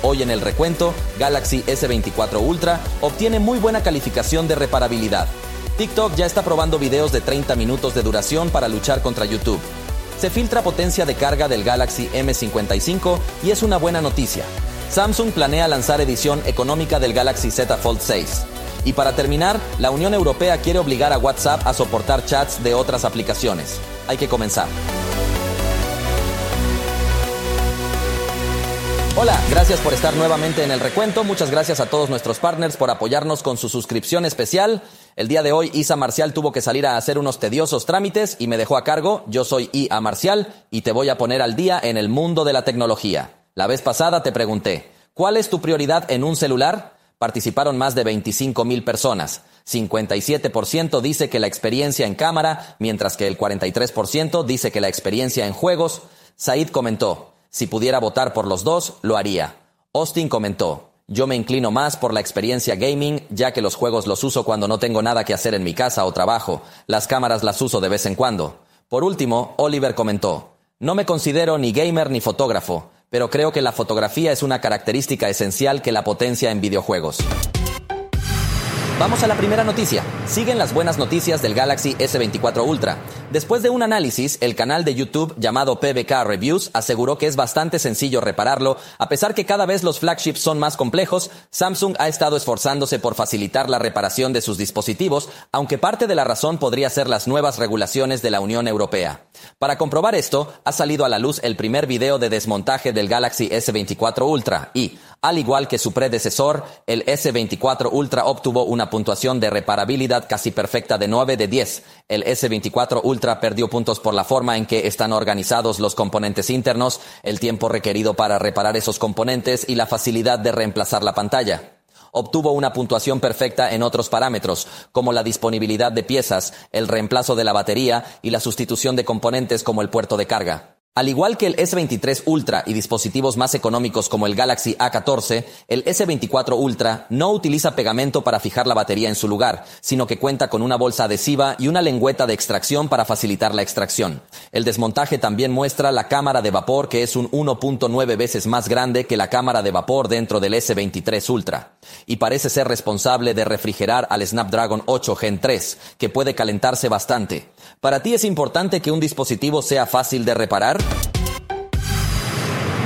Hoy en el recuento, Galaxy S24 Ultra obtiene muy buena calificación de reparabilidad. TikTok ya está probando videos de 30 minutos de duración para luchar contra YouTube. Se filtra potencia de carga del Galaxy M55 y es una buena noticia. Samsung planea lanzar edición económica del Galaxy Z Fold 6. Y para terminar, la Unión Europea quiere obligar a WhatsApp a soportar chats de otras aplicaciones. Hay que comenzar. Hola, gracias por estar nuevamente en el recuento. Muchas gracias a todos nuestros partners por apoyarnos con su suscripción especial. El día de hoy Isa Marcial tuvo que salir a hacer unos tediosos trámites y me dejó a cargo. Yo soy IA Marcial y te voy a poner al día en el mundo de la tecnología. La vez pasada te pregunté, ¿cuál es tu prioridad en un celular? Participaron más de 25 mil personas. 57% dice que la experiencia en cámara, mientras que el 43% dice que la experiencia en juegos. Said comentó, si pudiera votar por los dos, lo haría. Austin comentó, yo me inclino más por la experiencia gaming, ya que los juegos los uso cuando no tengo nada que hacer en mi casa o trabajo. Las cámaras las uso de vez en cuando. Por último, Oliver comentó, no me considero ni gamer ni fotógrafo, pero creo que la fotografía es una característica esencial que la potencia en videojuegos. Vamos a la primera noticia. Siguen las buenas noticias del Galaxy S24 Ultra. Después de un análisis, el canal de YouTube llamado PBK Reviews aseguró que es bastante sencillo repararlo. A pesar que cada vez los flagships son más complejos, Samsung ha estado esforzándose por facilitar la reparación de sus dispositivos, aunque parte de la razón podría ser las nuevas regulaciones de la Unión Europea. Para comprobar esto, ha salido a la luz el primer video de desmontaje del Galaxy S24 Ultra y, al igual que su predecesor, el S24 Ultra obtuvo una puntuación de reparabilidad casi perfecta de 9 de 10. El S24 Ultra perdió puntos por la forma en que están organizados los componentes internos, el tiempo requerido para reparar esos componentes y la facilidad de reemplazar la pantalla obtuvo una puntuación perfecta en otros parámetros, como la disponibilidad de piezas, el reemplazo de la batería y la sustitución de componentes como el puerto de carga. Al igual que el S23 Ultra y dispositivos más económicos como el Galaxy A14, el S24 Ultra no utiliza pegamento para fijar la batería en su lugar, sino que cuenta con una bolsa adhesiva y una lengüeta de extracción para facilitar la extracción. El desmontaje también muestra la cámara de vapor que es un 1.9 veces más grande que la cámara de vapor dentro del S23 Ultra, y parece ser responsable de refrigerar al Snapdragon 8 Gen 3, que puede calentarse bastante. ¿Para ti es importante que un dispositivo sea fácil de reparar?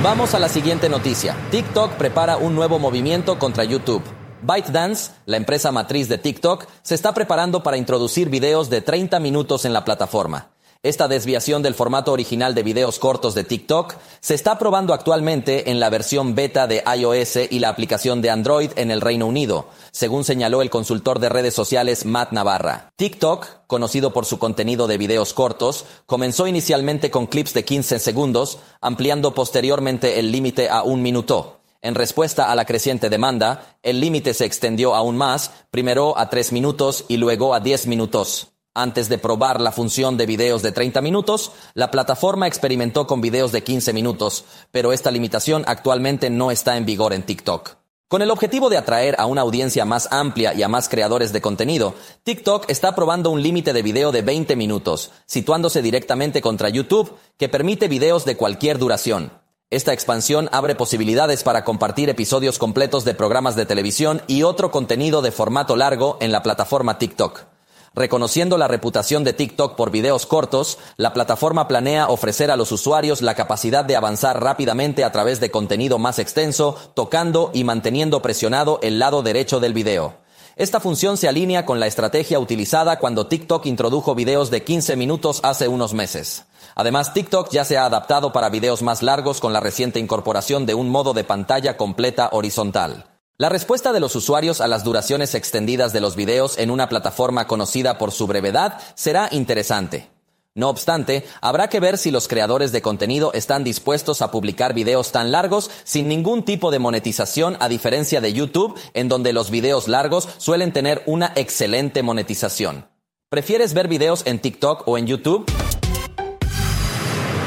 Vamos a la siguiente noticia. TikTok prepara un nuevo movimiento contra YouTube. ByteDance, la empresa matriz de TikTok, se está preparando para introducir videos de 30 minutos en la plataforma. Esta desviación del formato original de videos cortos de TikTok se está probando actualmente en la versión beta de iOS y la aplicación de Android en el Reino Unido, según señaló el consultor de redes sociales Matt Navarra. TikTok, conocido por su contenido de videos cortos, comenzó inicialmente con clips de 15 segundos, ampliando posteriormente el límite a un minuto. En respuesta a la creciente demanda, el límite se extendió aún más, primero a 3 minutos y luego a 10 minutos. Antes de probar la función de videos de 30 minutos, la plataforma experimentó con videos de 15 minutos, pero esta limitación actualmente no está en vigor en TikTok. Con el objetivo de atraer a una audiencia más amplia y a más creadores de contenido, TikTok está probando un límite de video de 20 minutos, situándose directamente contra YouTube, que permite videos de cualquier duración. Esta expansión abre posibilidades para compartir episodios completos de programas de televisión y otro contenido de formato largo en la plataforma TikTok. Reconociendo la reputación de TikTok por videos cortos, la plataforma planea ofrecer a los usuarios la capacidad de avanzar rápidamente a través de contenido más extenso, tocando y manteniendo presionado el lado derecho del video. Esta función se alinea con la estrategia utilizada cuando TikTok introdujo videos de 15 minutos hace unos meses. Además, TikTok ya se ha adaptado para videos más largos con la reciente incorporación de un modo de pantalla completa horizontal. La respuesta de los usuarios a las duraciones extendidas de los videos en una plataforma conocida por su brevedad será interesante. No obstante, habrá que ver si los creadores de contenido están dispuestos a publicar videos tan largos sin ningún tipo de monetización a diferencia de YouTube, en donde los videos largos suelen tener una excelente monetización. ¿Prefieres ver videos en TikTok o en YouTube?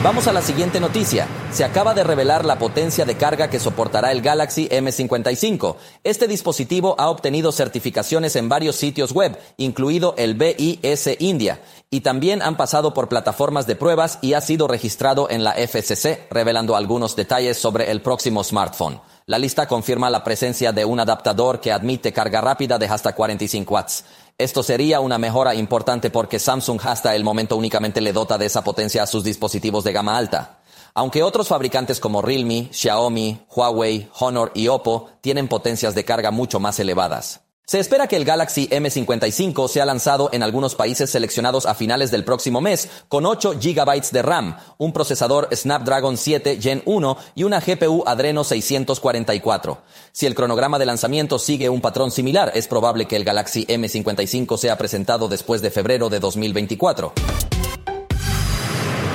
Vamos a la siguiente noticia. Se acaba de revelar la potencia de carga que soportará el Galaxy M55. Este dispositivo ha obtenido certificaciones en varios sitios web, incluido el BIS India, y también han pasado por plataformas de pruebas y ha sido registrado en la FCC, revelando algunos detalles sobre el próximo smartphone. La lista confirma la presencia de un adaptador que admite carga rápida de hasta 45 watts. Esto sería una mejora importante porque Samsung hasta el momento únicamente le dota de esa potencia a sus dispositivos de gama alta. Aunque otros fabricantes como Realme, Xiaomi, Huawei, Honor y Oppo tienen potencias de carga mucho más elevadas. Se espera que el Galaxy M55 sea lanzado en algunos países seleccionados a finales del próximo mes, con 8 GB de RAM, un procesador Snapdragon 7 Gen 1 y una GPU Adreno 644. Si el cronograma de lanzamiento sigue un patrón similar, es probable que el Galaxy M55 sea presentado después de febrero de 2024.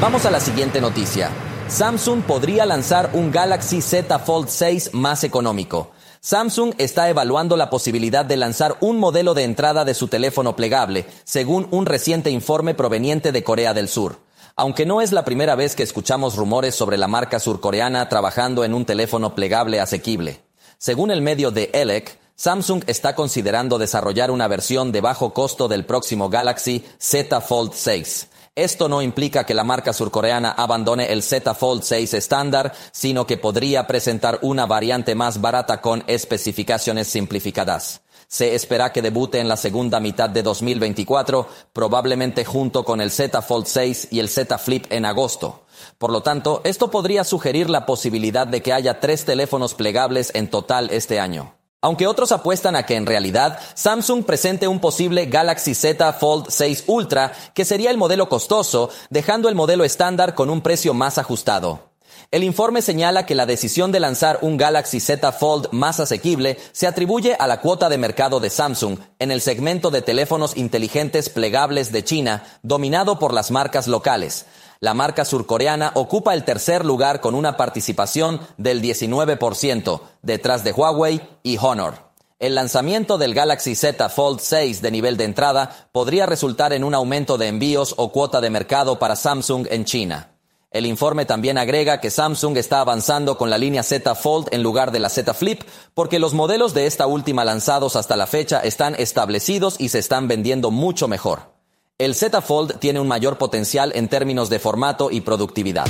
Vamos a la siguiente noticia. Samsung podría lanzar un Galaxy Z Fold 6 más económico. Samsung está evaluando la posibilidad de lanzar un modelo de entrada de su teléfono plegable, según un reciente informe proveniente de Corea del Sur. Aunque no es la primera vez que escuchamos rumores sobre la marca surcoreana trabajando en un teléfono plegable asequible. Según el medio de ELEC, Samsung está considerando desarrollar una versión de bajo costo del próximo Galaxy Z Fold 6. Esto no implica que la marca surcoreana abandone el Z Fold 6 estándar, sino que podría presentar una variante más barata con especificaciones simplificadas. Se espera que debute en la segunda mitad de 2024, probablemente junto con el Z Fold 6 y el Z Flip en agosto. Por lo tanto, esto podría sugerir la posibilidad de que haya tres teléfonos plegables en total este año. Aunque otros apuestan a que en realidad Samsung presente un posible Galaxy Z Fold 6 Ultra, que sería el modelo costoso, dejando el modelo estándar con un precio más ajustado. El informe señala que la decisión de lanzar un Galaxy Z Fold más asequible se atribuye a la cuota de mercado de Samsung en el segmento de teléfonos inteligentes plegables de China, dominado por las marcas locales. La marca surcoreana ocupa el tercer lugar con una participación del 19%, detrás de Huawei y Honor. El lanzamiento del Galaxy Z Fold 6 de nivel de entrada podría resultar en un aumento de envíos o cuota de mercado para Samsung en China. El informe también agrega que Samsung está avanzando con la línea Z Fold en lugar de la Z Flip porque los modelos de esta última lanzados hasta la fecha están establecidos y se están vendiendo mucho mejor. El Z Fold tiene un mayor potencial en términos de formato y productividad.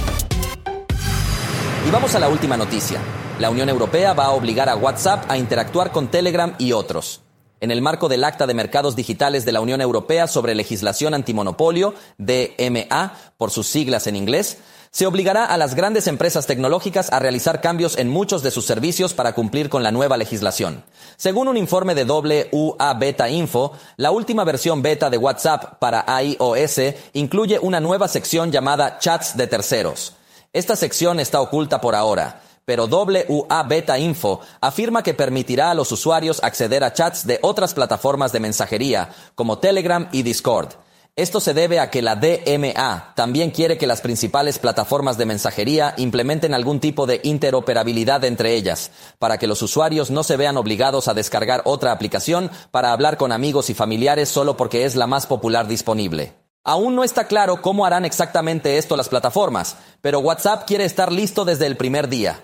Y vamos a la última noticia. La Unión Europea va a obligar a WhatsApp a interactuar con Telegram y otros. En el marco del Acta de Mercados Digitales de la Unión Europea sobre legislación antimonopolio, DMA, por sus siglas en inglés, se obligará a las grandes empresas tecnológicas a realizar cambios en muchos de sus servicios para cumplir con la nueva legislación. Según un informe de WA Beta Info, la última versión beta de WhatsApp para iOS incluye una nueva sección llamada Chats de terceros. Esta sección está oculta por ahora, pero WA Beta Info afirma que permitirá a los usuarios acceder a chats de otras plataformas de mensajería, como Telegram y Discord. Esto se debe a que la DMA también quiere que las principales plataformas de mensajería implementen algún tipo de interoperabilidad entre ellas, para que los usuarios no se vean obligados a descargar otra aplicación para hablar con amigos y familiares solo porque es la más popular disponible. Aún no está claro cómo harán exactamente esto las plataformas, pero WhatsApp quiere estar listo desde el primer día.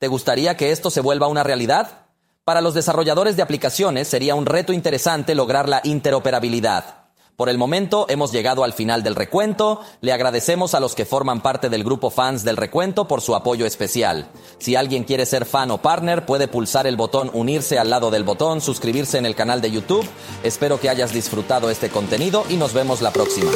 ¿Te gustaría que esto se vuelva una realidad? Para los desarrolladores de aplicaciones sería un reto interesante lograr la interoperabilidad. Por el momento hemos llegado al final del recuento. Le agradecemos a los que forman parte del grupo fans del recuento por su apoyo especial. Si alguien quiere ser fan o partner, puede pulsar el botón unirse al lado del botón suscribirse en el canal de YouTube. Espero que hayas disfrutado este contenido y nos vemos la próxima.